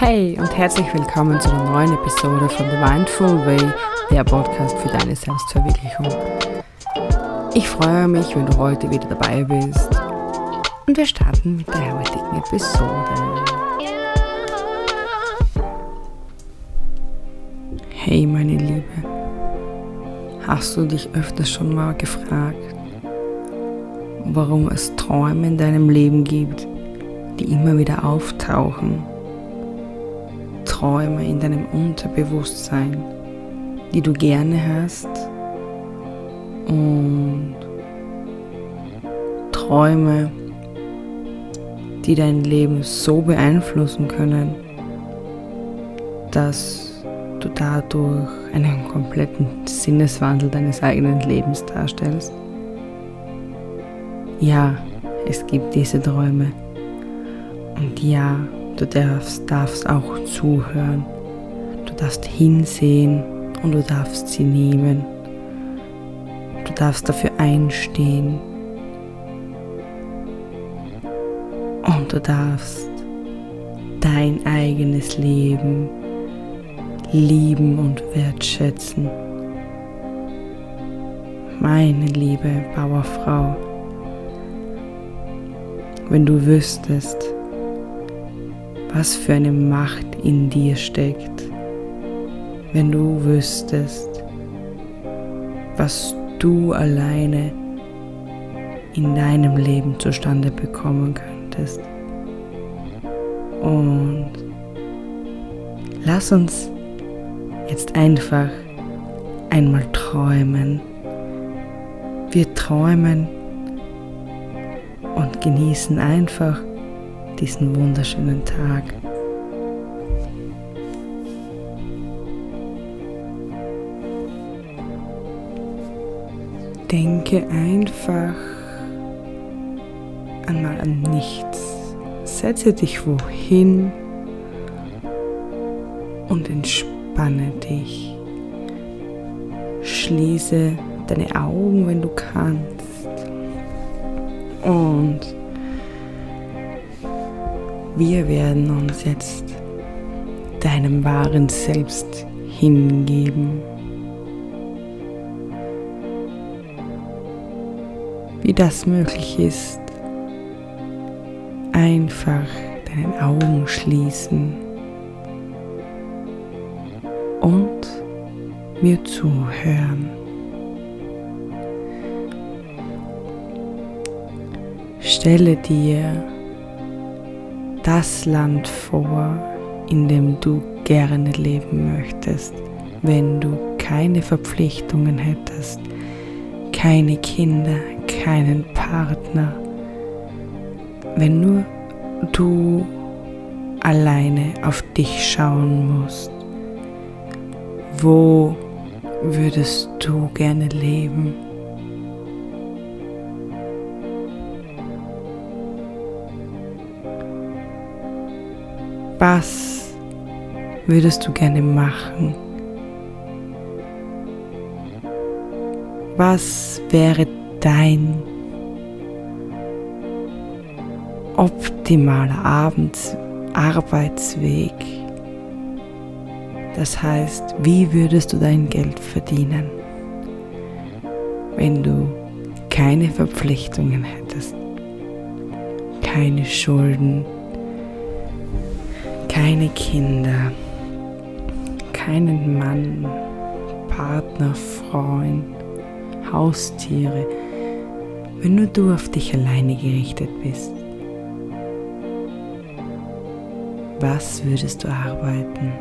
Hey und herzlich willkommen zu einer neuen Episode von The Mindful Way, der Podcast für deine Selbstverwirklichung. Ich freue mich, wenn du heute wieder dabei bist und wir starten mit der heutigen Episode. Hey meine Liebe, hast du dich öfters schon mal gefragt, warum es Träume in deinem Leben gibt, die immer wieder auftauchen? Träume in deinem Unterbewusstsein, die du gerne hast und Träume, die dein Leben so beeinflussen können, dass du dadurch einen kompletten Sinneswandel deines eigenen Lebens darstellst. Ja, es gibt diese Träume. Und ja, Du darfst, darfst auch zuhören. Du darfst hinsehen und du darfst sie nehmen. Du darfst dafür einstehen. Und du darfst dein eigenes Leben lieben und wertschätzen. Meine liebe Bauerfrau, wenn du wüsstest, was für eine Macht in dir steckt, wenn du wüsstest, was du alleine in deinem Leben zustande bekommen könntest. Und lass uns jetzt einfach einmal träumen. Wir träumen und genießen einfach diesen wunderschönen Tag. Denke einfach einmal an nichts. Setze dich wohin und entspanne dich. Schließe deine Augen, wenn du kannst. Und wir werden uns jetzt deinem wahren Selbst hingeben. Wie das möglich ist, einfach deinen Augen schließen und mir zuhören. Stelle dir das Land vor, in dem du gerne leben möchtest, wenn du keine Verpflichtungen hättest, keine Kinder, keinen Partner, wenn nur du alleine auf dich schauen musst. Wo würdest du gerne leben? Was würdest du gerne machen? Was wäre dein optimaler Abends Arbeitsweg? Das heißt, wie würdest du dein Geld verdienen, wenn du keine Verpflichtungen hättest, keine Schulden, keine Kinder, keinen Mann, Partner, Freund, Haustiere, wenn nur du auf dich alleine gerichtet bist. Was würdest du arbeiten?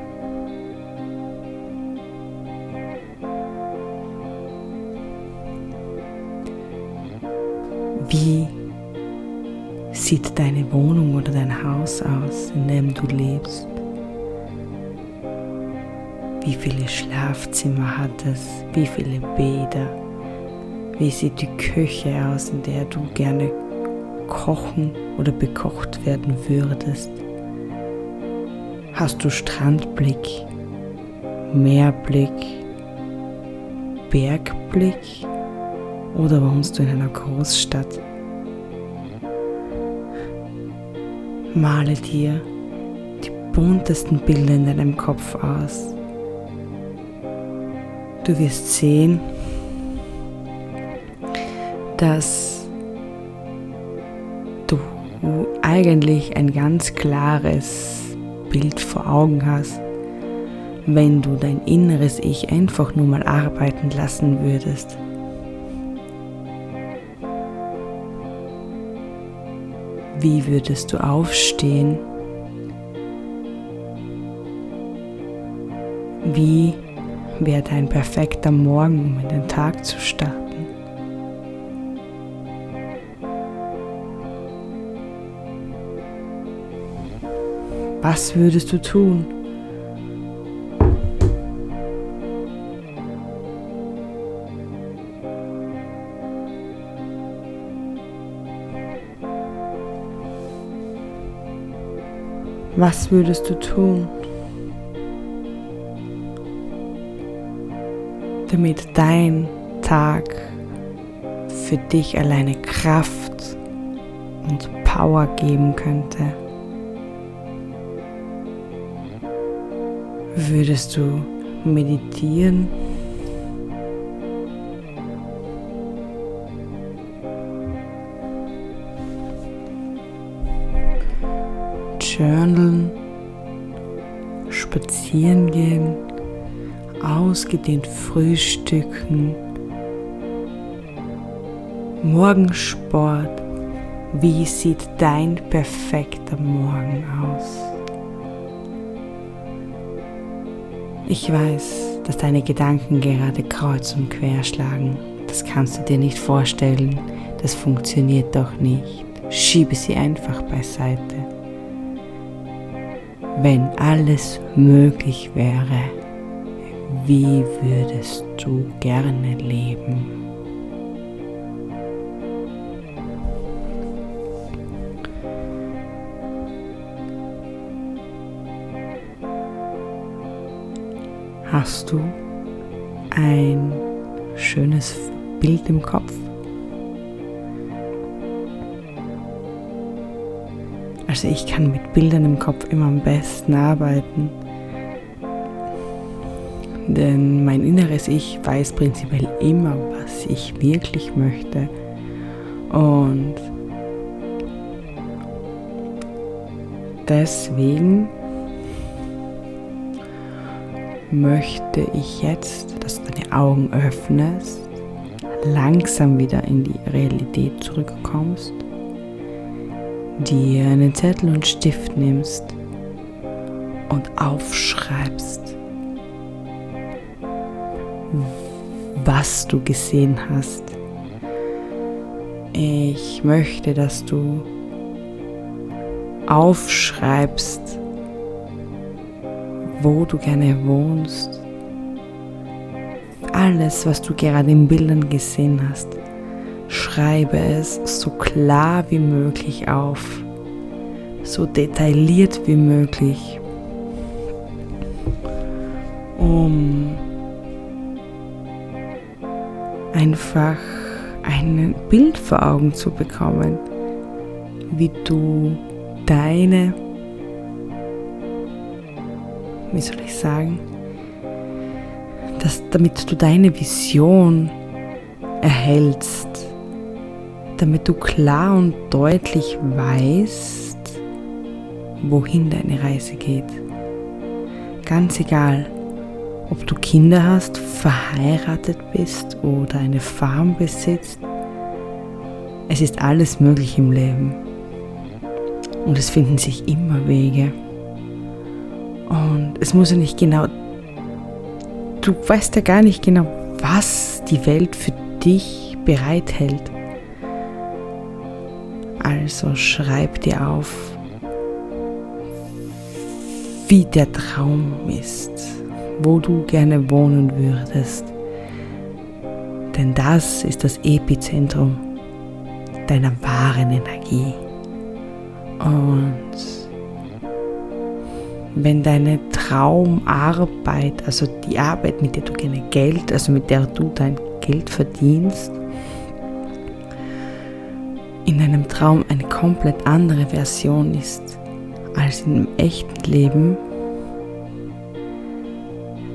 Wie sieht deine Wohnung oder dein Haus aus, in dem du lebst? Wie viele Schlafzimmer hat es? Wie viele Bäder? Wie sieht die Küche aus, in der du gerne kochen oder bekocht werden würdest? Hast du Strandblick, Meerblick, Bergblick oder wohnst du in einer Großstadt? Male dir die buntesten Bilder in deinem Kopf aus. Du wirst sehen, dass du eigentlich ein ganz klares Bild vor Augen hast, wenn du dein inneres Ich einfach nur mal arbeiten lassen würdest. Wie würdest du aufstehen? Wie wäre dein perfekter Morgen, um in den Tag zu starten? Was würdest du tun? Was würdest du tun, damit dein Tag für dich alleine Kraft und Power geben könnte? Würdest du meditieren? Journalen, spazieren gehen, ausgedehnt frühstücken, Morgensport. Wie sieht dein perfekter Morgen aus? Ich weiß, dass deine Gedanken gerade kreuz und quer schlagen. Das kannst du dir nicht vorstellen. Das funktioniert doch nicht. Schiebe sie einfach beiseite wenn alles möglich wäre, wie würdest du gerne leben? Hast du ein schönes Bild im Kopf? Also ich kann mit Bildern im Kopf immer am besten arbeiten. Denn mein inneres Ich weiß prinzipiell immer, was ich wirklich möchte. Und deswegen möchte ich jetzt, dass du deine Augen öffnest, langsam wieder in die Realität zurückkommst dir einen Zettel und Stift nimmst und aufschreibst, was du gesehen hast. Ich möchte, dass du aufschreibst, wo du gerne wohnst. Alles, was du gerade in Bildern gesehen hast. Schreibe es so klar wie möglich auf, so detailliert wie möglich, um einfach ein Bild vor Augen zu bekommen, wie du deine, wie soll ich sagen, dass, damit du deine Vision erhältst, damit du klar und deutlich weißt, wohin deine Reise geht. Ganz egal, ob du Kinder hast, verheiratet bist oder eine Farm besitzt, es ist alles möglich im Leben. Und es finden sich immer Wege. Und es muss ja nicht genau, du weißt ja gar nicht genau, was die Welt für dich bereithält. Also schreib dir auf, wie der Traum ist, wo du gerne wohnen würdest. Denn das ist das Epizentrum deiner wahren Energie. Und wenn deine Traumarbeit, also die Arbeit, mit der du gerne Geld, also mit der du dein Geld verdienst, in deinem Traum eine komplett andere Version ist als im echten Leben,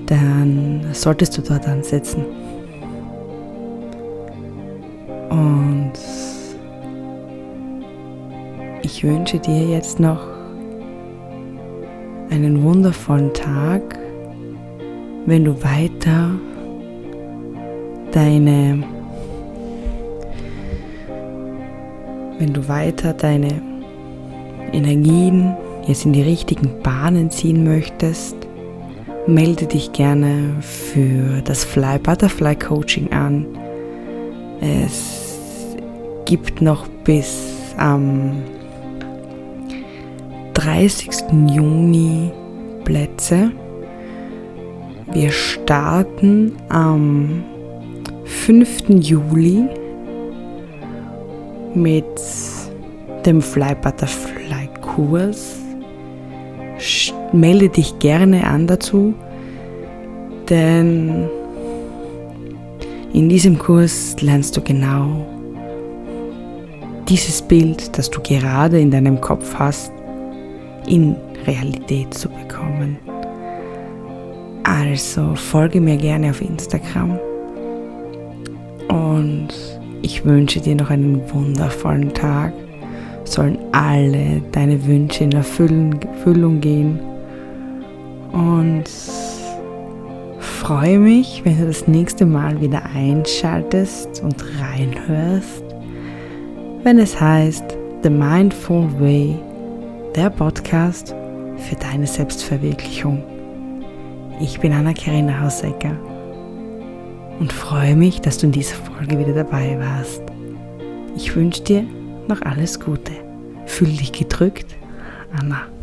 dann solltest du dort ansetzen. Und ich wünsche dir jetzt noch einen wundervollen Tag, wenn du weiter deine wenn du weiter deine Energien jetzt in die richtigen Bahnen ziehen möchtest, melde dich gerne für das Fly Butterfly Coaching an. Es gibt noch bis am 30. Juni Plätze. Wir starten am 5. Juli mit dem Fly Butterfly Kurs. Melde dich gerne an dazu, denn in diesem Kurs lernst du genau dieses Bild, das du gerade in deinem Kopf hast, in Realität zu bekommen. Also folge mir gerne auf Instagram und ich wünsche dir noch einen wundervollen Tag. Sollen alle deine Wünsche in Erfüllung gehen. Und freue mich, wenn du das nächste Mal wieder einschaltest und reinhörst, wenn es heißt The Mindful Way der Podcast für deine Selbstverwirklichung. Ich bin Anna-Karina Hausecker und freue mich, dass du in dieser Folge wieder dabei warst. Ich wünsche dir noch alles Gute. Fühl dich gedrückt, Anna.